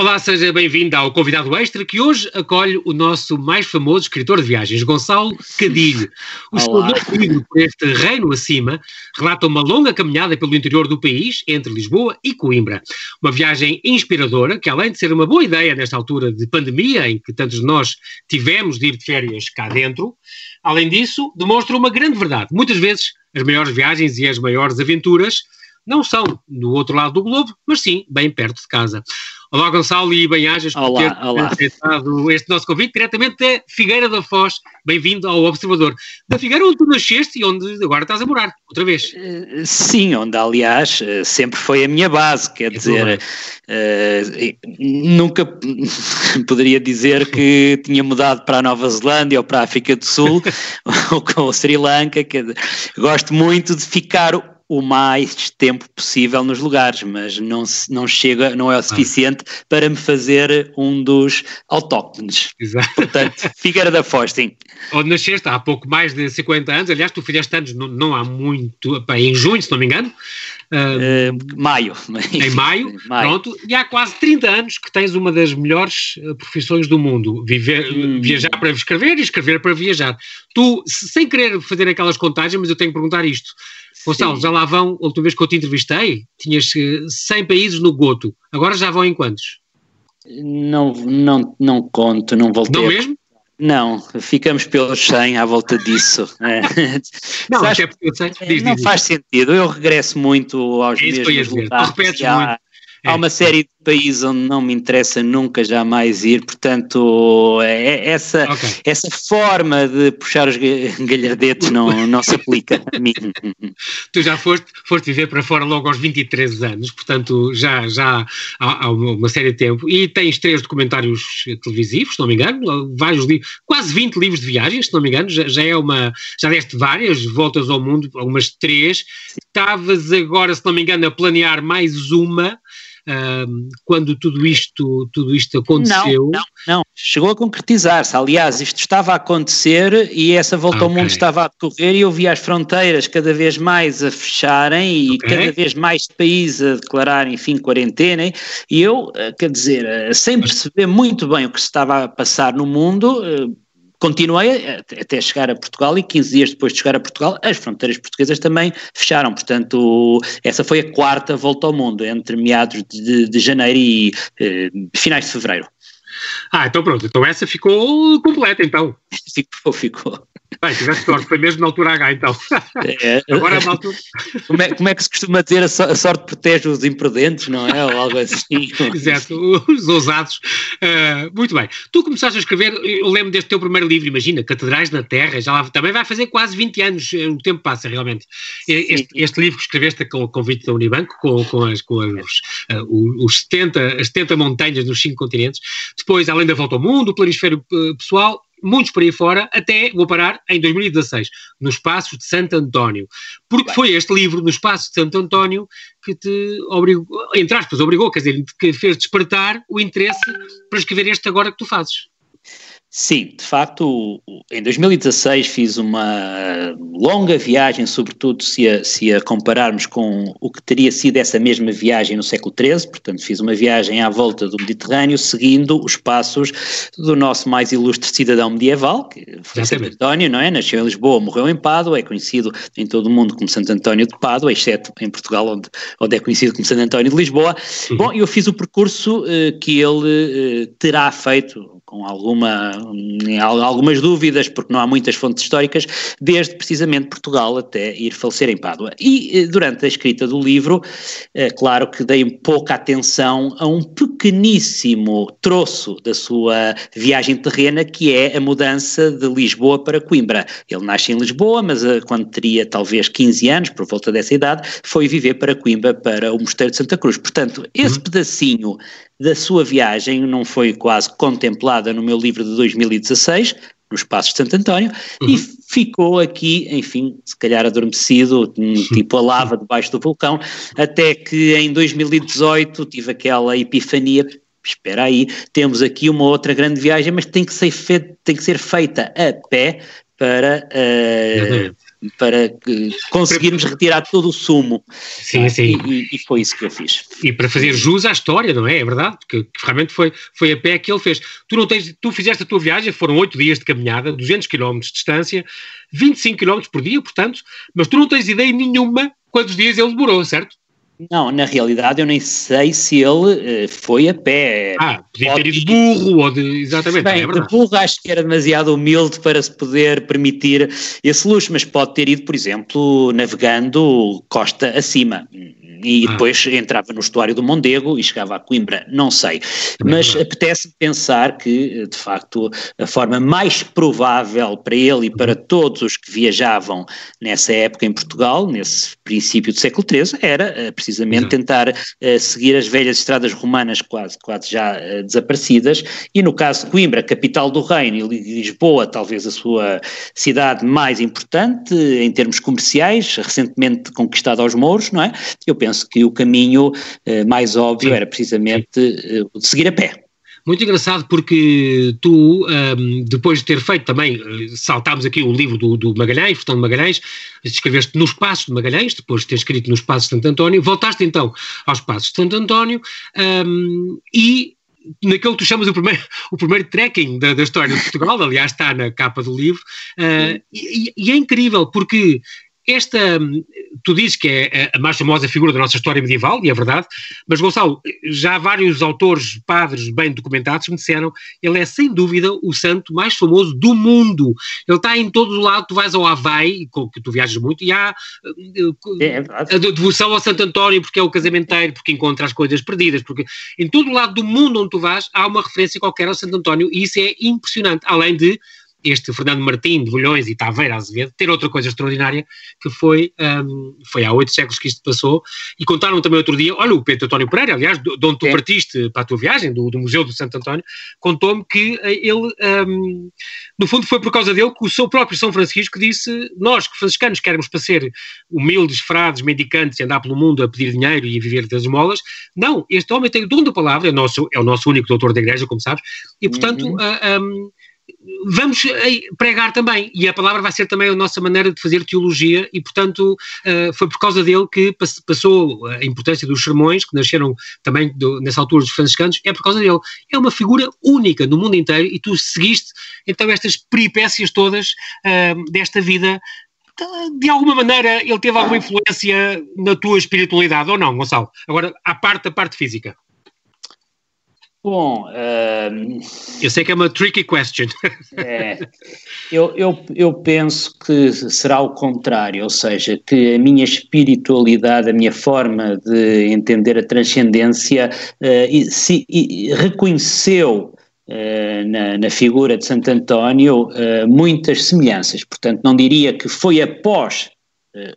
Olá, seja bem-vindo ao convidado extra que hoje acolhe o nosso mais famoso escritor de viagens, Gonçalo Cadilho. O seu novo livro, por este reino acima, relata uma longa caminhada pelo interior do país, entre Lisboa e Coimbra. Uma viagem inspiradora que, além de ser uma boa ideia nesta altura de pandemia, em que tantos de nós tivemos de ir de férias cá dentro, além disso, demonstra uma grande verdade. Muitas vezes, as maiores viagens e as maiores aventuras não são do outro lado do globo, mas sim bem perto de casa. Olá, Gonçalo e bem-ajas por olá, ter olá. aceitado este nosso convite diretamente da Figueira da Foz. Bem-vindo ao Observador. Da Figueira onde tu nasceste e onde agora estás a morar, outra vez. Uh, sim, onde aliás uh, sempre foi a minha base, quer é dizer, uh, nunca poderia dizer que tinha mudado para a Nova Zelândia ou para a África do Sul ou com o Sri Lanka, quer dizer, gosto muito de ficar o mais tempo possível nos lugares, mas não, não chega, não é o suficiente ah. para me fazer um dos autóctones. Exato. Portanto, Figueira da Foz, sim. Onde nasceste há pouco mais de 50 anos, aliás, tu fizeste anos não, não há muito, em junho, se não me engano. Uh, uh, maio. Em maio, maio, pronto, e há quase 30 anos que tens uma das melhores profissões do mundo, viver, hum. viajar para escrever e escrever para viajar. Tu, sem querer fazer aquelas contagens, mas eu tenho que perguntar isto, Gonçalo, já lá vão, a última vez que eu te entrevistei, tinhas 100 países no Goto, agora já vão em quantos? Não, não, não conto, não voltei. Não mesmo? Não, ficamos pelos 100 à volta disso. É. não, eu sei. Diz, não diz, faz diz. sentido, eu regresso muito aos é mesmos lugares. Repetes há, muito. Há uma série de países onde não me interessa nunca jamais ir, portanto, é, essa, okay. essa forma de puxar os galhardetes não, não se aplica a mim. Tu já foste, foste viver para fora logo aos 23 anos, portanto, já, já há, há uma série de tempo, e tens três documentários televisivos, se não me engano, vários livros, quase 20 livros de viagens, se não me engano, já, já é uma, já deste várias voltas ao mundo, algumas três, estavas agora, se não me engano, a planear mais uma, um, quando tudo isto, tudo isto aconteceu. Não, não, não. chegou a concretizar-se. Aliás, isto estava a acontecer e essa volta okay. ao mundo estava a decorrer e eu via as fronteiras cada vez mais a fecharem e okay. cada vez mais países a declararem, enfim, quarentena. E eu, eh, quer dizer, eh, sem perceber muito bem o que se estava a passar no mundo, eh, Continuei até chegar a Portugal e 15 dias depois de chegar a Portugal, as fronteiras portuguesas também fecharam. Portanto, essa foi a quarta volta ao mundo, entre meados de, de janeiro e eh, finais de fevereiro. Ah, então pronto, então essa ficou completa então. Ficou, ficou. Bem, tiveste sorte, foi mesmo na altura H então. É, Agora é uma altura. Como é, como é que se costuma dizer a, so, a, sorte protege os imprudentes, não é? Ou algo assim. Exato, os ousados. Uh, muito bem. Tu começaste a escrever, eu lembro deste teu primeiro livro, imagina, Catedrais na Terra, já lá, também vai fazer quase 20 anos, eh, o tempo passa realmente. Este, este, livro que escreveste com o convite da Unibanco, com, com, as, com as, uh, os 70, as 70 montanhas nos cinco continentes, depois, além da volta ao mundo, o planisfério pessoal, muitos por aí fora, até vou parar em 2016, nos Passos de Santo António. Porque foi este livro, nos Passos de Santo António, que te obrigou, entre aspas, obrigou, quer dizer, que fez despertar o interesse para escrever este agora que tu fazes. Sim, de facto, em 2016 fiz uma longa viagem, sobretudo se a, se a, compararmos com o que teria sido essa mesma viagem no século XIII, portanto fiz uma viagem à volta do Mediterrâneo, seguindo os passos do nosso mais ilustre cidadão medieval, que foi Santo António, não é? Nasceu em Lisboa, morreu em Pádua, é conhecido em todo o mundo como Santo António de Pádua, exceto em Portugal, onde, onde é conhecido como Santo António de Lisboa. Uhum. Bom, eu fiz o percurso uh, que ele uh, terá feito com alguma, algumas dúvidas, porque não há muitas fontes históricas, desde precisamente Portugal até ir falecer em Pádua. E eh, durante a escrita do livro, é claro que dei pouca atenção a um pequeníssimo troço da sua viagem terrena, que é a mudança de Lisboa para Coimbra. Ele nasce em Lisboa, mas eh, quando teria talvez 15 anos, por volta dessa idade, foi viver para Coimbra, para o Mosteiro de Santa Cruz. Portanto, esse uhum. pedacinho da sua viagem não foi quase contemplada no meu livro de 2016, nos Passos de Santo António, uhum. e ficou aqui, enfim, se calhar adormecido, tipo a lava debaixo do vulcão, até que em 2018 tive aquela epifania, espera aí, temos aqui uma outra grande viagem, mas tem que ser, feita, tem que ser feita a pé para... Uh, para conseguirmos retirar todo o sumo. Sim, ah, sim. E, e, foi isso que eu fiz. E para fazer jus à história, não é? É verdade, que, que realmente foi, foi a pé que ele fez. Tu não tens, tu fizeste a tua viagem, foram oito dias de caminhada, 200 km de distância, 25 km por dia, portanto, mas tu não tens ideia nenhuma quantos dias ele demorou, certo? Não, na realidade eu nem sei se ele uh, foi a pé. Ah, podia ter ido de burro ou de. Exatamente. Bem, é de burro acho que era demasiado humilde para se poder permitir esse luxo, mas pode ter ido, por exemplo, navegando costa acima e ah. depois entrava no estuário do Mondego e chegava a Coimbra, não sei. Mas apetece pensar que, de facto, a forma mais provável para ele e para todos os que viajavam nessa época em Portugal, nesse princípio do século XIII, era eh, precisamente Exato. tentar uh, seguir as velhas estradas romanas quase, quase já uh, desaparecidas, e no caso de Coimbra, capital do reino, e Lisboa, talvez a sua cidade mais importante em termos comerciais, recentemente conquistada aos mouros, não é? Eu penso penso que o caminho uh, mais óbvio era precisamente de seguir a pé. Muito engraçado porque tu, um, ehm, depois de ter feito também, eh, saltámos aqui o livro do, do Magalhães, Fernando Magalhães, escreveste nos Passos de Magalhães, depois de ter escrito nos Passos de Santo António, voltaste então aos Passos de Santo António um, ehm, e naquele que tu chamas o primeiro, o primeiro trekking da, da, história de Portugal, aliás está na capa do livro, uh, e, e, é incrível porque esta, tu dizes que é a mais famosa figura da nossa história medieval, e é verdade, mas Gonçalo, já vários autores, padres bem documentados me disseram, ele é sem dúvida o santo mais famoso do mundo. Ele está em todo o lado, tu vais ao Havaí, que tu viajas muito, e há é, é a devoção ao Santo António, porque é o casamenteiro, porque encontra as coisas perdidas, porque em todo o lado do mundo onde tu vais, há uma referência qualquer ao Santo António, e isso é impressionante, além de este Fernando Martim de Bolhões e Taveira Azevedo ter outra coisa extraordinária que foi, um, foi há oito séculos que isto passou e contaram também outro dia, olha o Pedro António Pereira, aliás, de onde tu é. partiste para a tua viagem, do, do Museu do Santo António, contou-me que eh, ele, um, no fundo foi por causa dele que o seu próprio São Francisco disse, nós que franciscanos queremos para ser humildes, frades, mendicantes e andar pelo mundo a pedir dinheiro e a viver das esmolas, não, este homem tem o dom da palavra, é o nosso, é o nosso único doutor da igreja, como sabes, e portanto uhum. uh, um, vamos eh, pregar também, e a palavra vai ser também a nossa maneira de fazer teologia, e portanto uh, foi por causa dele que passou a importância dos sermões, que nasceram também do, nessa altura dos franciscanos, é por causa dele. É uma figura única no mundo inteiro, e tu seguiste então estas peripécias todas uh, desta vida. De alguma maneira ele teve alguma influência na tua espiritualidade, ou não, Gonçalo? Agora, à parte da parte física. Bom, uh, eu sei que é uma tricky question. é, eu, eu, eu penso que será o contrário, ou seja, que a minha espiritualidade, a minha forma de entender a transcendência, uh, se, reconheceu Uh, na, na, figura de Santo António uh, muitas semelhanças. Portanto, não diria que foi após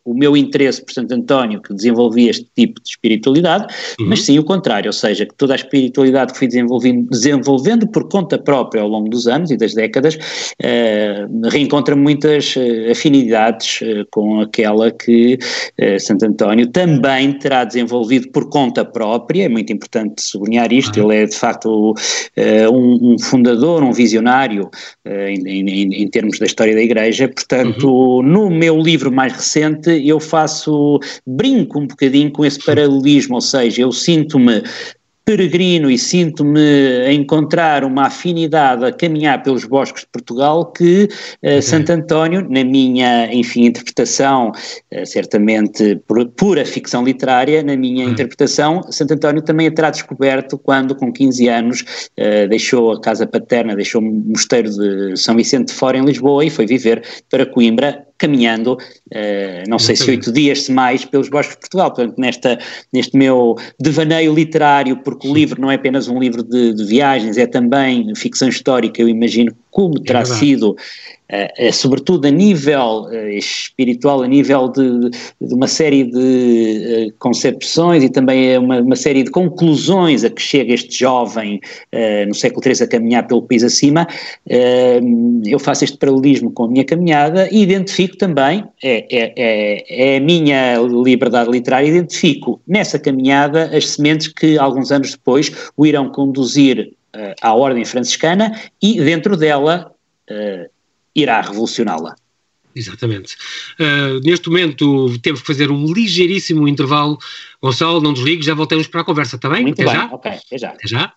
o meu interesse por Santo António que desenvolvi este tipo de espiritualidade, uhum. mas sim o contrário, ou seja, que toda a espiritualidade que fui desenvolvendo, desenvolvendo por conta própria ao longo dos anos e das décadas, uh, reencontra muitas uh, afinidades com aquela que Santo António também terá desenvolvido por conta própria, é muito importante sublinhar isto, uhum. ele é de facto um, um, fundador, um visionário em, em, em, termos da história da Igreja, portanto, uhum. no meu livro mais recente, eu faço, brinco um bocadinho com esse paralelismo, ou seja, eu sinto-me peregrino e sinto-me a encontrar uma afinidade a caminhar pelos bosques de Portugal que uh, Santo António, na minha, enfim, interpretação, uh, certamente pura ficção literária, na minha uhum. interpretação, Santo António também a terá descoberto quando, com 15 anos, uh, deixou a casa paterna, deixou o mosteiro de São Vicente de Fora em Lisboa e foi viver para Coimbra caminhando, uh, não sei se oito dias, se mais, pelos bosques de Portugal. Portanto, nesta, neste meu devaneio literário, porque o livro não é apenas um livro de, de viagens, é também ficção histórica, eu imagino como terá é sido uh, sobretudo a nível uh, espiritual, a nível de, de uma série de uh, concepções e também uma, uma, série de conclusões a que chega este jovem no século III a caminhar pelo país acima, eu faço este paralelismo com a minha caminhada e identifico também, é, é, é, é a minha liberdade literária, identifico nessa caminhada as sementes que alguns anos depois o irão conduzir à ordem franciscana e dentro dela irá revolucioná-la. Exatamente. Uh, neste momento temos que fazer um ligeiríssimo intervalo. Gonçalo, não desligue, já voltamos para a conversa, está bem? Muito até bem, já? ok, até já. Até já.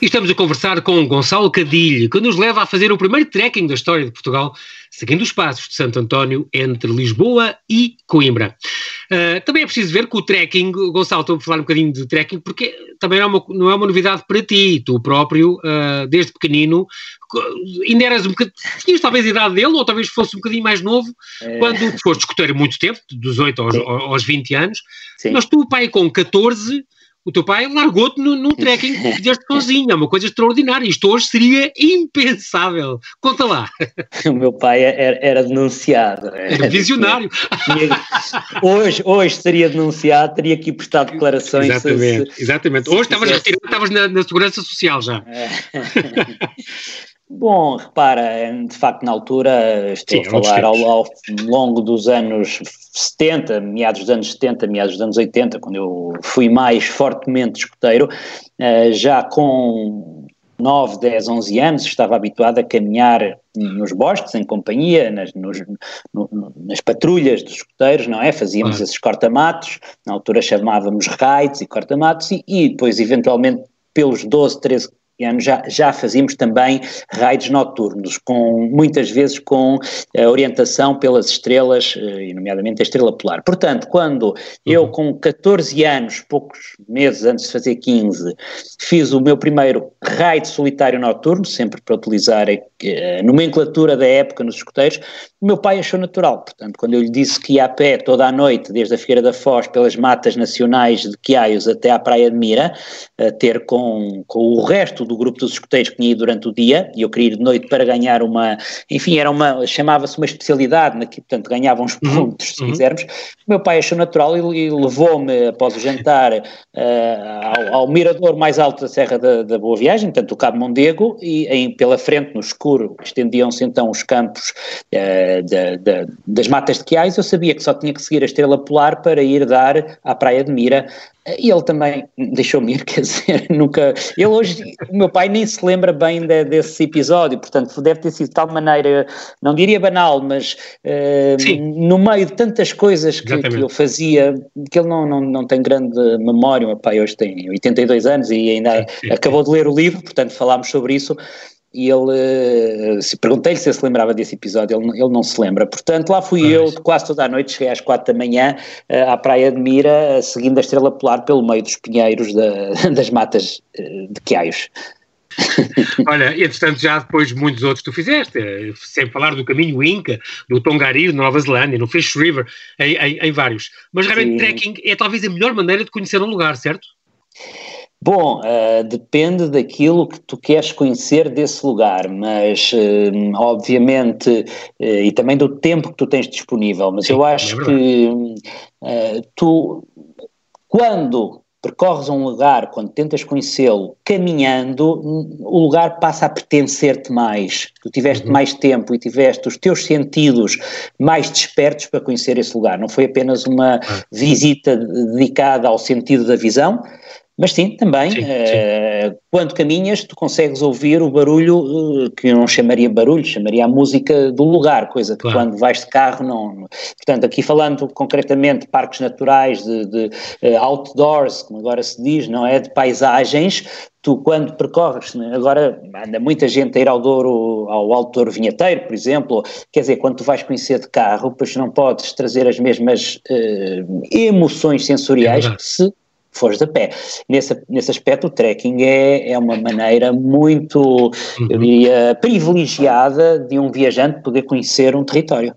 E estamos a conversar com Gonçalo Cadilho, que nos leva a fazer o primeiro trekking da história de Portugal, seguindo os passos de Santo António entre Lisboa e Coimbra. Uh, também é preciso ver que o trekking, Gonçalo, estou a falar um bocadinho de trekking, porque também não é uma, não é uma novidade para ti, tu próprio, uh, desde pequenino, ainda eras um bocadinho, tinhas talvez a idade dele, ou talvez fosse um bocadinho mais novo, é. quando foste escuteiro muito tempo, dos 8 aos, aos 20 anos, Sim. mas tu, pai, com 14 o teu pai largou-te num, num trekking que fizeste sozinho, é uma coisa extraordinária. Isto hoje seria impensável. Conta lá. O meu pai era, era denunciado. Era visionário. hoje, hoje seria denunciado, teria que ir prestar declarações. Exatamente, se, exatamente. Se hoje estavas retirado, estavas na, na Segurança Social já. É. Bom, repara, de facto, na altura, estou Sim, a falar ao, ao, longo dos anos 70, meados dos anos 70, meados dos anos 80, quando eu fui mais fortemente escoteiro, eh, já com 9, 10, 11 anos, estava habituado a caminhar nos bosques, em companhia, nas, nos, no, nas patrulhas dos escoteiros, não é? Fazíamos esses corta-matos, na altura chamávamos raids e corta-matos, e, e depois, eventualmente, pelos 12, 13 anos já, já fazíamos também raids noturnos, com, muitas vezes com a orientação pelas estrelas, eh, nomeadamente a estrela polar. Portanto, quando uhum. eu com 14 anos, poucos meses antes de fazer 15, fiz o meu primeiro raid solitário noturno, sempre para utilizar a, a nomenclatura da época nos escoteiros, o meu pai achou natural. Portanto, quando eu lhe disse que ia a pé toda a noite, desde a Figueira da Foz, pelas matas nacionais de Quiaios até à Praia de Mira, ter com, com o resto do grupo dos escoteiros que tinha ido durante o dia, e eu queria ir de noite para ganhar uma, enfim, era uma, chamava-se uma especialidade, aqui, portanto ganhava uns uhum, pontos, uhum. se quisermos. O meu pai achou natural e, e levou-me, após o jantar, uh, ao, ao, mirador mais alto da Serra da, da Boa Viagem, portanto o Cabo Mondego, e em, pela frente, no escuro, estendiam-se então os campos uh, da, da, das matas de Quiais, eu sabia que só tinha que seguir a estrela polar para ir dar à Praia de Mira, e ele também deixou-me ir, quer dizer, nunca. Ele hoje, o meu pai nem se lembra bem de, desse episódio, portanto, deve ter sido de tal maneira, não diria banal, mas uh, no meio de tantas coisas que, que eu fazia, que ele não, não, não tem grande memória. O meu pai hoje tem 82 anos e ainda sim, acabou de ler o livro, portanto, falámos sobre isso e ele, eh, se perguntei-lhe se ele se lembrava desse episódio, ele, ele não se lembra. Portanto, lá fui eu quase toda a noite, cheguei às quatro da manhã eh, à Praia de Mira, seguindo a Estrela Polar pelo meio dos pinheiros da, das matas eh, de Quiaios. Olha, entretanto já depois muitos outros tu fizeste, sem falar do caminho Inca, do Tongariro, na Nova Zelândia, no Fish River, em, em, em vários. Mas realmente Sim. trekking é talvez a melhor maneira de conhecer um lugar, certo? Bom, uh, depende daquilo que tu queres conhecer desse lugar, mas uh, obviamente, uh, e também do tempo que tu tens disponível, mas Sim, eu acho é que tu, quando percorres um lugar, quando tentas conhecê-lo, caminhando, o lugar passa a pertencer-te mais. Tu tiveste uhum. mais tempo e tiveste os teus sentidos mais despertos para conhecer esse lugar. Não foi apenas uma uhum. visita dedicada ao sentido da visão, mas sim, também, sim, uh, quando caminhas, tu consegues ouvir o barulho, uh, que eu não chamaria barulho, chamaria a música do lugar, coisa que claro. quando vais de carro não. Portanto, aqui falando concretamente de parques naturais, de, de uh, outdoors, como agora se diz, não é? De paisagens, tu quando percorres, né? agora anda muita gente a ir ao Douro, ao Alto Douro Vinheteiro, por exemplo, quer dizer, quando tu vais conhecer de carro, pois não podes trazer as mesmas emoções sensoriais é que se fores a pé. Nesse, nesse aspecto, o trekking é, é uma maneira muito, uhum. eu diria, privilegiada de um viajante poder conhecer um território.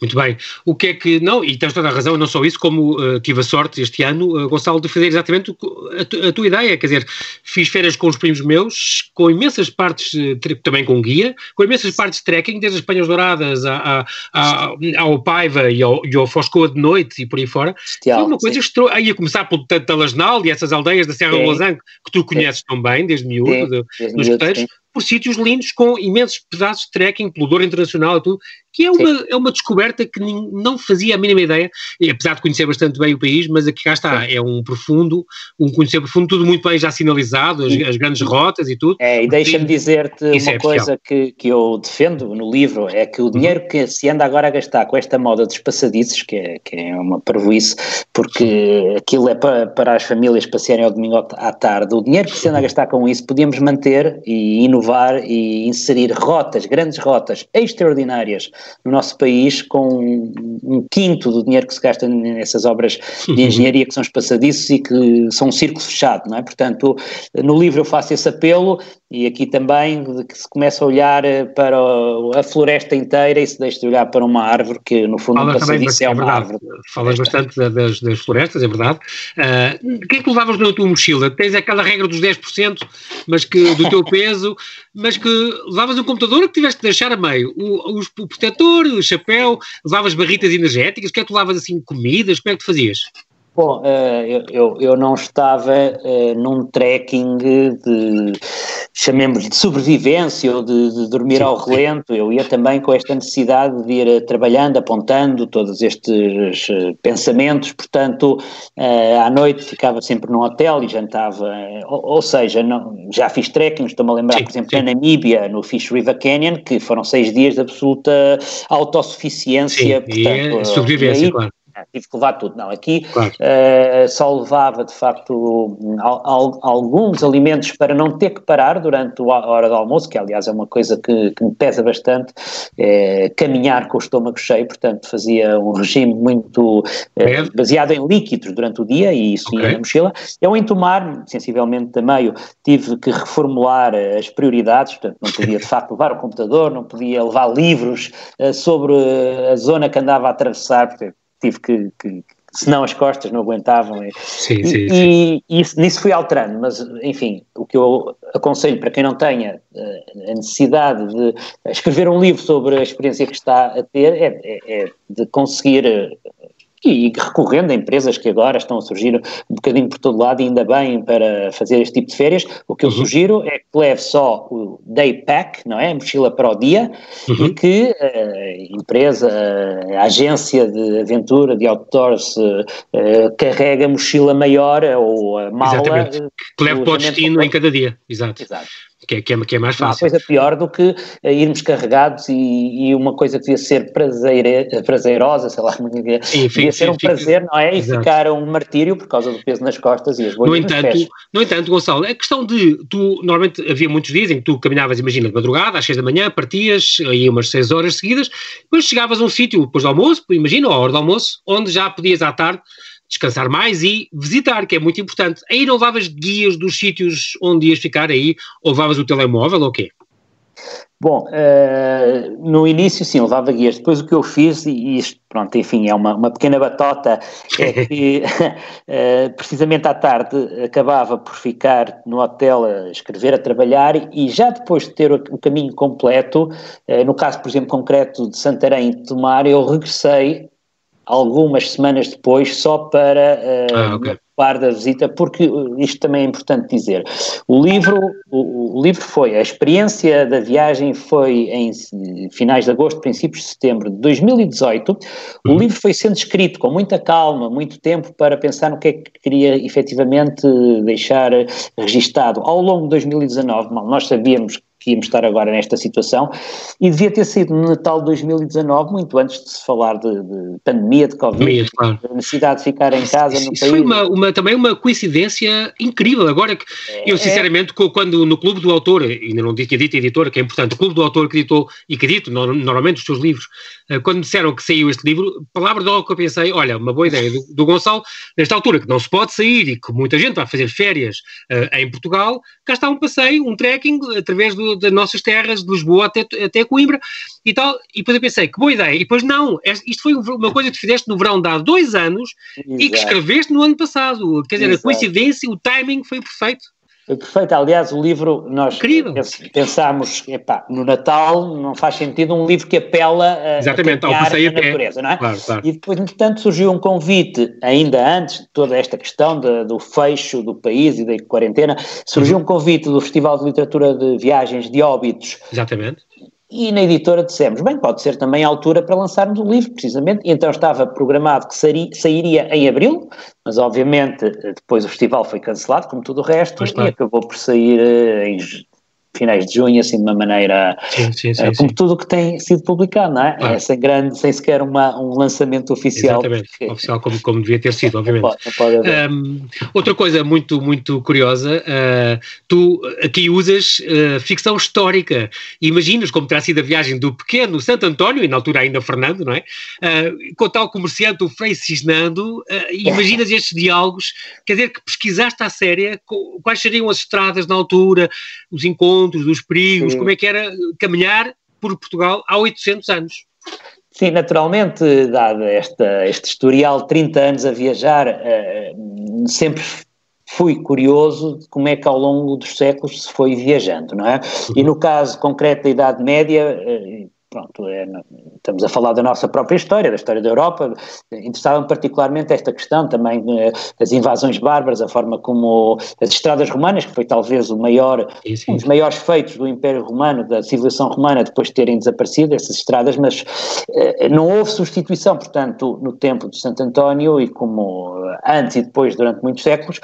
Muito bem. O que é que. Não, e tens toda a razão, não só isso, como uh, tive a sorte este ano, uh, Gonçalo, de fazer exatamente a, tu, a, tua ideia. Quer dizer, fiz férias com os primos meus, com imensas partes, uh, também com guia, com imensas partes de trekking, desde as Espanhas Douradas a, a, ao Paiva e ao, e ao Foscoa de Noite e por aí fora. Foi uma coisa. Aí a começar pelo Talasnal e essas aldeias da Serra do Losango, que tu conheces sim. tão bem, desde miúdo, de, desde nos roteiros por sítios lindos com imensos pedaços de trekking, pelo Douro Internacional e tudo, que é uma, é uma descoberta que não fazia a mínima ideia, e apesar de conhecer bastante bem o país, mas aqui cá está, é um profundo, um conhecer profundo, tudo muito bem já sinalizado, as, as grandes rotas e tudo. É, e deixa-me dizer-te uma é coisa que, que eu defendo no livro, é que o dinheiro que se anda agora a gastar com esta moda dos passadiços, que é, que é uma parvoíce, porque aquilo é para, para as famílias passearem ao domingo à tarde, o dinheiro que se anda a gastar com isso, podíamos manter e inovar e inserir rotas, grandes rotas extraordinárias no nosso país, com um quinto do dinheiro que se gasta nessas obras de engenharia que são os passadiços e que são um círculo fechado, não é? Portanto, no livro eu faço esse apelo e aqui também de que se começa a olhar eh, para a floresta inteira e se deixa de olhar para uma árvore que no fundo Falas também, é uma é árvore. Falas bastante das, das, florestas, é verdade. Uh, o que é que levavas na tua mochila? Tens aquela regra dos 10%, mas que do teu peso, mas que levavas um computador que tiveste de deixar a meio, o, o, o protetor, o chapéu, levavas barritas energéticas, o que é que tu levavas assim, comidas, como é que tu fazias? Bom, uh, eu, eu não estava uh, num trekking de, chamemos de sobrevivência ou de, de dormir sim, ao relento, eu ia também com esta necessidade de ir trabalhando, apontando todos estes pensamentos, portanto, à noite ficava sempre num hotel e jantava, ou, ou, seja, não, já fiz trekking, estou-me a lembrar, sim, por exemplo, na Namíbia, no Fish River Canyon, que foram seis dias de absoluta autossuficiência. Sim, portanto, e sobrevivência, aí, claro tive que levar tudo. Não, aqui claro. uh, só levava, de facto, al, al, alguns alimentos para não ter que parar durante a hora do almoço, que aliás é uma coisa que, que me pesa bastante, é, caminhar com o estômago cheio, portanto fazia um regime muito uh, baseado em líquidos durante o dia e isso okay. ia na mochila. Eu entomar, sensivelmente a meio, tive que reformular as prioridades, portanto não podia de facto levar o computador, não podia levar livros uh, sobre a zona que andava a atravessar, porque tive que, que senão as costas não aguentavam. Sim, e, sim, sim. E, isso, nisso fui alterando, mas enfim, o que eu aconselho para quem não tenha uh, a necessidade de escrever um livro sobre a experiência que está a ter é, é, é de conseguir e recorrendo a empresas que agora estão a surgir um bocadinho por todo lado, e ainda bem para fazer este tipo de férias, o que eu uhum. sugiro é que leve só o day pack, não é? A mochila para o dia, uhum. e que a empresa, a agência de aventura, de outdoors, uh, carrega a mochila maior ou a mala. Exatamente. Que leve para o destino em cada dia. Exato. Exato. Que é, que, é, que é mais fácil. Uma coisa pior do que uh, irmos carregados e, e, uma coisa que devia ser prazeire, prazerosa, sei lá, devia, sim, devia ser um prazer, não é? E Exato. ficar um martírio por causa do peso nas costas e as bolhas no entanto, No entanto, Gonçalo, a questão de, tu, normalmente havia muitos dias em que tu caminhavas, imagina, de madrugada, às seis da manhã, partias, aí umas seis horas seguidas, depois chegavas a um sítio, depois do almoço, imagina, a hora do almoço, onde já podias à tarde descansar mais e visitar, que é muito importante. Aí não levavas guias dos sítios onde ias ficar aí, ou levavas o telemóvel ou o quê? Bom, uh, no início sim, levava guias. Depois o que eu fiz, e isto, pronto, enfim, é uma, uma pequena batota, é que uh, precisamente à tarde acabava por ficar no hotel a escrever, a trabalhar, e já depois de ter o, o caminho completo, uh, no caso, por exemplo, concreto de Santarém e de Tomar, eu regressei algumas semanas depois só para uh, ah, okay. ocupar da visita, porque isto também é importante dizer. O livro, o, o, livro foi, a experiência da viagem foi em finais de agosto, princípios de setembro de 2018. O uhum. livro foi sendo escrito com muita calma, muito tempo para pensar no que é que queria efetivamente deixar registado. Ao longo de 2019, nós sabíamos que íamos estar agora nesta situação, e devia ter sido no Natal de 2019, muito antes de se falar de, de pandemia, de Covid, claro. da necessidade de ficar em casa isso, no isso país. foi uma, uma, também uma coincidência incrível, agora que é, eu sinceramente, é. quando no Clube do Autor, ainda não tinha dito editora, que é importante, o Clube do Autor que editou, e que edito normalmente os seus livros, eh, quando disseram que saiu este livro, palavra de logo que eu pensei, olha, uma boa ideia do, do Gonçalo, nesta altura que não se pode sair e que muita gente vai fazer férias uh, em Portugal, cá está um passeio, um trekking através do, das nossas terras, de Lisboa até, até Coimbra e tal. E depois eu pensei, que boa ideia. E depois, não, isto foi uma coisa que fizeste no verão de há dois anos Exato. e que escreveste no ano passado. Quer dizer, Exato. a coincidência, o timing foi perfeito. Perfeito. Aliás, o livro, nós Incrível. pensámos, epá, no Natal não faz sentido um livro que apela a, Exatamente, a ao passeio a natureza, não é? Claro, claro. E depois, entretanto, surgiu um convite, ainda antes de toda esta questão de, do fecho do país e da quarentena, surgiu uhum. um convite do Festival de Literatura de Viagens de Óbitos. Exatamente e na editora dissemos, bem, pode ser também a altura para lançarmos o livro, precisamente, e então estava programado que sairia em abril, mas obviamente depois o festival foi cancelado, como tudo o resto, e acabou por sair eh, em finais de junho, assim de uma maneira sim, sim, sim, como tudo o que tem sido publicado, não é? Claro. é sem grande, sem sequer uma, um lançamento oficial. Exatamente, porque... oficial como, como devia ter sido, obviamente. Não pode, não pode um, outra coisa muito, muito curiosa, uh, tu aqui usas uh, ficção histórica, imaginas como terá sido a viagem do pequeno Santo António, e na altura ainda Fernando, não é? Uh, com tal comerciante o Frei Cisnando, imaginas estes diálogos, quer dizer que pesquisaste à séria quais seriam as estradas na altura, os encontros, encontros, dos perigos, Sim. como é que era caminhar por Portugal há 800 anos. Sim, naturalmente, dado esta, este historial de 30 anos a viajar, uh, sempre fui curioso de como é que ao longo dos séculos se foi viajando, não é? E no caso concreto da Idade Média, uh, pronto, é, estamos a falar da nossa própria história, da história da Europa, interessava-me particularmente esta questão também eh, das invasões bárbaras, a forma como as estradas romanas, que foi talvez o maior, um dos maiores feitos do Império Romano, da civilização romana, depois de terem desaparecido essas estradas, mas eh, não houve substituição, portanto, no tempo de Santo António e como antes e depois durante muitos séculos,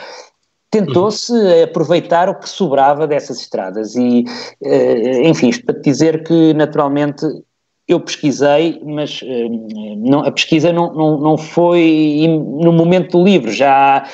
tentou-se aproveitar o que sobrava dessas estradas e, eh, enfim, isto para dizer que naturalmente eu pesquisei, mas eh, não, a pesquisa não, não, não foi no momento do livro, já,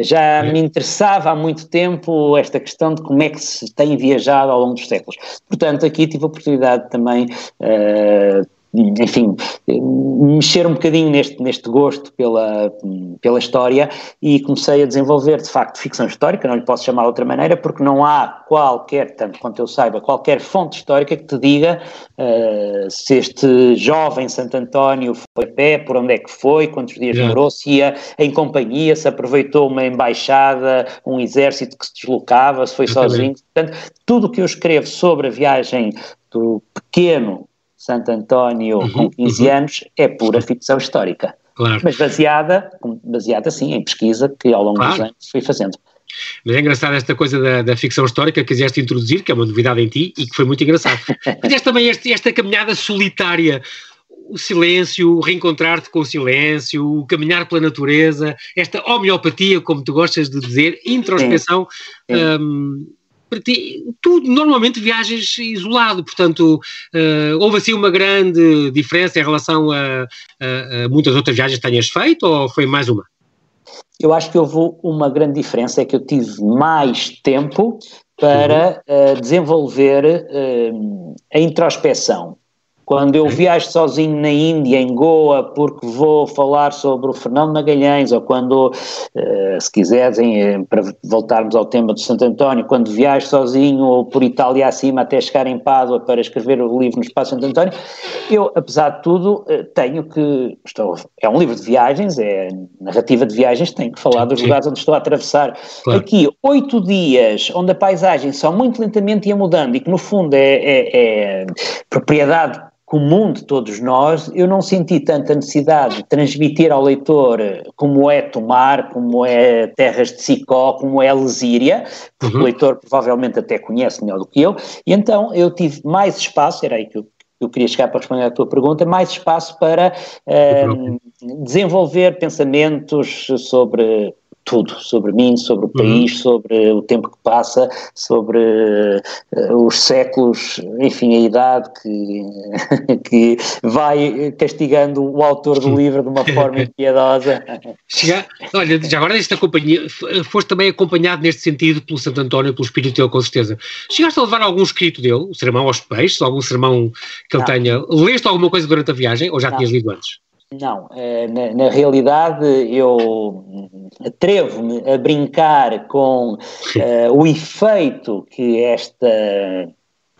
já me interessava há muito tempo esta questão de como é que se tem viajado ao longo dos séculos. Portanto, aqui tive a oportunidade também uh, enfim, mexer um bocadinho neste, neste gosto pela, pela história e comecei a desenvolver, de facto, ficção histórica, não lhe posso chamar de outra maneira, porque não há qualquer, tanto quanto eu saiba, qualquer fonte histórica que te diga uh, se este jovem Santo António foi a pé, por onde é que foi, quantos dias demorou, se ia em companhia, se aproveitou uma embaixada, um exército que se deslocava, se foi sozinho. Portanto, tudo o que eu escrevo sobre a viagem do pequeno Santo António uhum, com 15 uhum. anos é pura ficção histórica. Claro. Mas baseada, baseada sim em pesquisa que ao longo claro. dos anos fui fazendo. Mas é engraçado esta coisa da, da, ficção histórica que quiseste introduzir, que é uma novidade em ti e que foi muito engraçado. Fizeste também este, esta caminhada solitária, o silêncio, o reencontrar-te com o silêncio, o caminhar pela natureza, esta homeopatia, como tu gostas de dizer, introspeção. Sim. Sim. Um, para ti, tu normalmente viajas isolado, portanto, uh, houve assim uma grande diferença em relação a, a, a, muitas outras viagens que tenhas feito ou foi mais uma? Eu acho que houve uma grande diferença, é que eu tive mais tempo para uhum. uh, desenvolver uh, a introspeção. Quando eu viajo sozinho na Índia, em Goa, porque vou falar sobre o Fernando Magalhães, ou quando, uh, se quiserem, eh, para voltarmos ao tema do Santo António, quando viajo sozinho por Itália acima até chegar em Pádua para escrever o livro no Espaço Santo António, eu, apesar de tudo, uh, tenho que. Estou, é um livro de viagens, é narrativa de viagens, tenho que falar dos lugares onde estou a atravessar. Claro. Aqui, oito dias, onde a paisagem só muito lentamente ia mudando e que, no fundo, é, é, é propriedade comum de todos nós, eu não senti tanta necessidade de transmitir ao leitor como é Tomar, como é Terras de Sicó, como é Lesíria, porque uhum. o leitor provavelmente até conhece melhor do que eu, e então eu tive mais espaço, era aí que eu, eu queria chegar para responder à tua pergunta, mais espaço para uh, desenvolver pensamentos sobre tudo sobre mim, sobre o uhum. país, uhum. sobre o tempo que passa, sobre uh, os séculos, enfim, a idade que, que vai castigando o autor do livro de uma forma impiedosa. Chega, olha, já agora esta companhia, foste também acompanhado neste sentido pelo Santo António, pelo espírito dele, com certeza. Chegaste a levar algum escrito dele, o sermão aos peixes, algum sermão que ele tenha. Leste alguma coisa durante a viagem ou já Não. tinhas lido antes? Não, eh, na, na, realidade eu atrevo-me a brincar com uh, o efeito que esta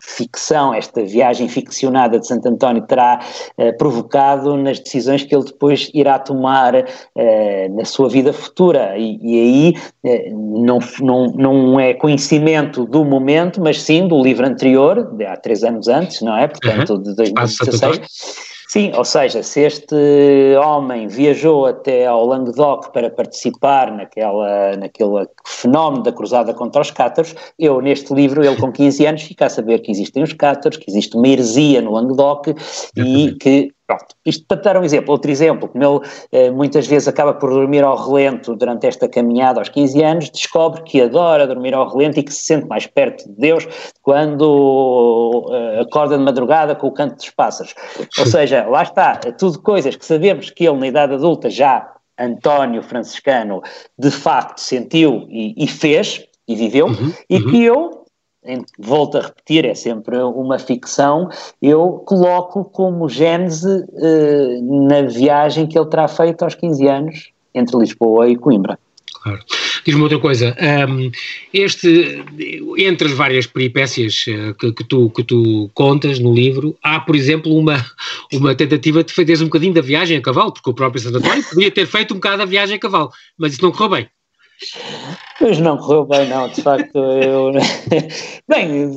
ficção, esta viagem ficcionada de Santo António terá uh, provocado nas decisões que ele depois irá tomar uh, na sua vida futura. E, e aí uh, não, não, não é conhecimento do momento, mas sim do livro anterior, de há três anos antes, não é? Portanto, uhum. de 2016 Sim, ou seja, se este homem viajou até ao Languedoc para participar naquela, naquele fenómeno da cruzada contra os cátaros, eu neste livro, ele com 15 anos, fica a saber que existem os cátaros, que existe uma heresia no Languedoc e que Pronto, isto para dar um exemplo. Outro exemplo, como ele eh, muitas vezes acaba por dormir ao relento durante esta caminhada aos 15 anos, descobre que adora dormir ao relento e que se sente mais perto de Deus quando uh, acorda de madrugada com o canto dos pássaros. Ou seja, lá está, tudo coisas que sabemos que ele na idade adulta já, António Franciscano, de facto sentiu e, e fez e viveu, uhum, e uhum. que eu volto a repetir, é sempre uma ficção, eu coloco como gênese eh, na viagem que ele terá feito aos 15 anos entre Lisboa e Coimbra. Claro. Diz-me outra coisa, um, este, entre as várias peripécias uh, que, que, tu, que tu contas no livro, há, por exemplo, uma, uma tentativa de fazeres um bocadinho da viagem a cavalo, porque o próprio Santo António podia ter feito um bocado da viagem a cavalo, mas isso não correu bem. Mas não correu bem, não, de facto. Eu... bem,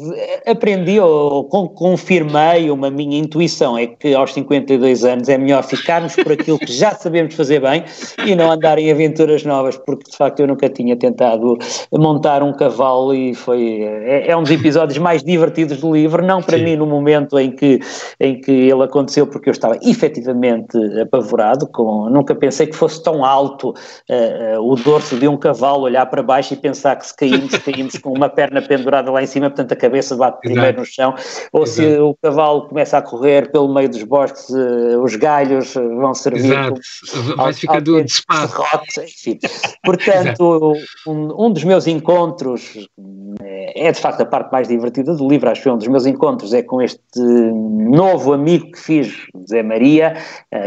aprendi ou confirmei uma minha intuição, é que aos 52 anos é melhor ficarmos por aquilo que já sabemos fazer bem e não andar em aventuras novas, porque de facto eu nunca tinha tentado montar um cavalo e foi. É, é um dos episódios mais divertidos do livro, não para Sim. mim no momento em que, em que ele aconteceu, porque eu estava efetivamente apavorado, com, nunca pensei que fosse tão alto uh, uh, o dorso de um cavalo olhar para baixo baixo e pensar que se caímos, caímos com uma perna pendurada lá em cima, portanto a cabeça bate primeiro no chão, ou Exato. se o cavalo começa a correr pelo meio dos bosques, uh, os galhos vão servir Exato. como vai ficando de enfim. Portanto, um, um, dos meus encontros é, é de facto a parte mais divertida do livro, acho que um dos meus encontros é com este novo amigo que fiz, Zé Maria,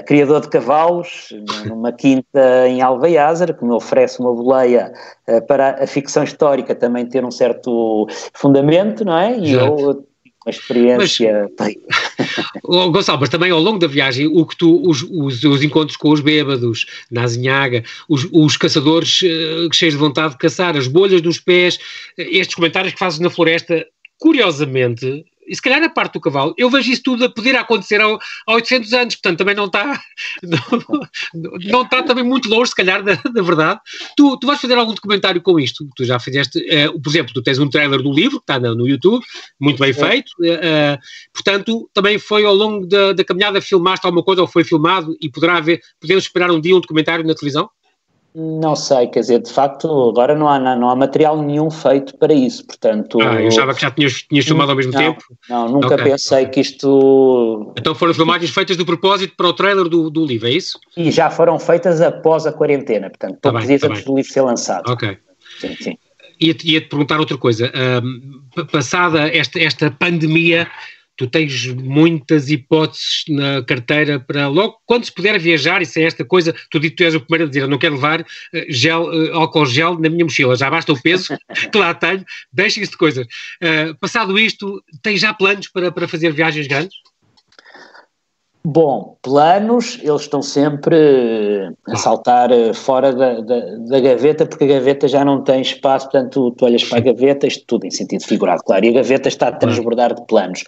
criador de cavalos, numa quinta em Alveiázar, que me oferece uma boleia para para a ficção histórica também ter um certo fundamento, não é? E eu uma experiência. Mas, Gonçalo, mas também ao longo da viagem, o que tu, os, os, os encontros com os bêbados na Azinhaga, os, os caçadores uh, cheios de vontade de caçar, as bolhas nos pés, estes comentários que fazes na floresta, curiosamente, e se calhar a parte do cavalo, eu vejo isso tudo a poder acontecer a 800 anos, portanto também não está não, não está também muito longe, se calhar, da, da verdade. Tu, tu vais fazer algum documentário com isto? Tu já fizeste, uh, por exemplo, tu tens um trailer do livro, que está no, no YouTube, muito bem feito, uh, portanto, também foi ao longo da, da caminhada, filmaste alguma coisa ou foi filmado e poderá haver, podemos esperar um dia um documentário na televisão? Não sei, quer dizer, de facto, agora não há, não há material nenhum feito para isso, portanto... Ah, eu achava que já tinhas, tinhas filmado ao mesmo não, tempo. Não, nunca okay, pensei que isto... Então foram filmagens feitas de propósito para o trailer do, do livro, é isso? E já foram feitas após a quarentena, portanto, poucos tá dias tá antes do livro ser lançado. Ok. Sim, sim. Ia-te ia -te perguntar outra coisa, um, passada esta, esta pandemia tu tens muitas hipóteses na carteira para logo quando se puder viajar, isso é esta coisa, tu, tu és o primeiro a dizer, eu não quero levar uh, gel, uh, álcool gel na minha mochila, já basta o peso que lá tenho, deixa isso de coisas. Uh, passado isto, tens já planos para, para fazer viagens grandes? Bom, planos, eles estão sempre a saltar eh, fora da, da, da, gaveta, porque a gaveta já não tem espaço, portanto, tu, tu olhas para a gaveta, isto tudo em sentido figurado, claro, e a gaveta está a transbordar de planos.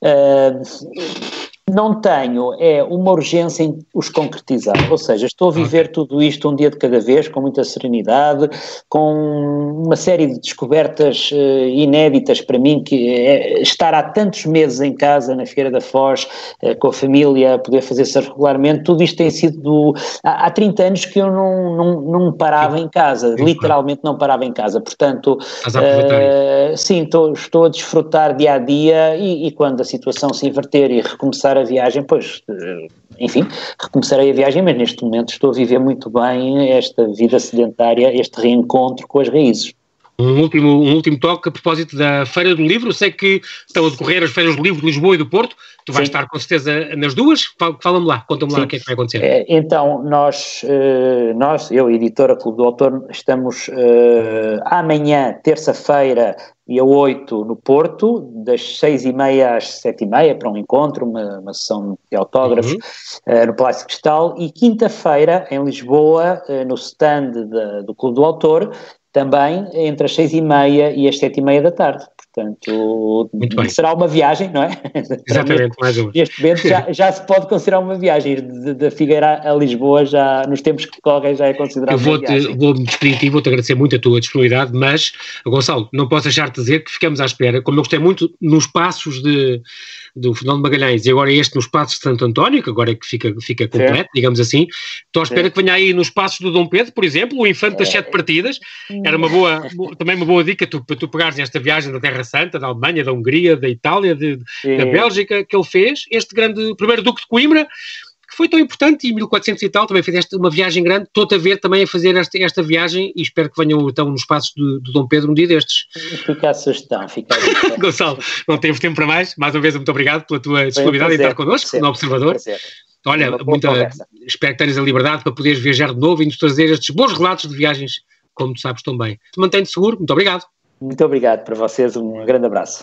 Uh, não tenho é uma urgência em os concretizar, ou seja, estou a viver tudo isto um dia de cada vez, com muita serenidade, com uma série de descobertas uh, inéditas para mim, que é estar há tantos meses em casa, na Feira da Foz, uh, com a família, poder fazer-se regularmente, tudo isto tem sido do, há, há 30 anos que eu não, não, não parava em casa, literalmente não parava em casa, portanto, uh, sim, estou, estou a desfrutar dia a dia e, e quando a situação se inverter e recomeçar recomeçar a viagem, pois, eh, enfim, recomeçarei a viagem, mas neste momento estou a viver muito bem esta vida sedentária, este reencontro com as raízes. Um último, um último toque a propósito da Feira do Livro. Sei que estão a decorrer as feiras do livro de Lisboa e do Porto. Tu vais Sim. estar com certeza nas duas. Fala-me lá, conta-me lá o que é que vai acontecer. É, então, nós, eh, nós, eu e a editora Clube do Autor, estamos uh, amanhã, terça-feira, dia 8, no Porto, das 6 e meia às 7 e meia, para um encontro, uma, uma sessão de autógrafos, uhum. uh, no Palácio Cristal, e quinta-feira, em Lisboa, uh, no stand de, do Clube do Autor, também entre as seis e meia e as sete e meia da tarde. Portanto, será uma viagem, não é? Exatamente, mais uma. Neste momento já, já se pode considerar uma viagem. Da Figueira a Lisboa, já nos tempos que correm, já é considerado uma viagem. Eu vou-me despedir e vou-te agradecer muito a tua disponibilidade, mas, Gonçalo, não posso deixar de dizer que ficamos à espera, como eu gostei muito nos passos de, do Fernando Magalhães e agora este nos passos de Santo António, que agora é que fica, fica completo, digamos assim, estou à espera Sim. que venha aí nos passos do Dom Pedro, por exemplo, o Infante das é. Sete Partidas, era uma boa, também uma boa dica tu, para tu pegares nesta viagem da Terra Santa, da Alemanha, da Hungria, da Itália, de, da Bélgica, que ele fez, este grande primeiro Duque de Coimbra, que foi tão importante, e 1400 e tal, também fez esta, uma viagem grande, estou a ver também a fazer esta, esta viagem e espero que venham então nos passos do, do Dom Pedro um dia destes. Fica a sugestão, fica a Gonçalo, não temos tempo para mais, mais uma vez muito obrigado pela tua disponibilidade em estar connosco, no Observador. Olha, muita, espero que tenhas a liberdade para poderes viajar de novo e nos trazer estes bons relatos de viagens, como tu sabes tão bem. Mantém-te seguro, muito obrigado. Muito obrigado para vocês, um grande abraço.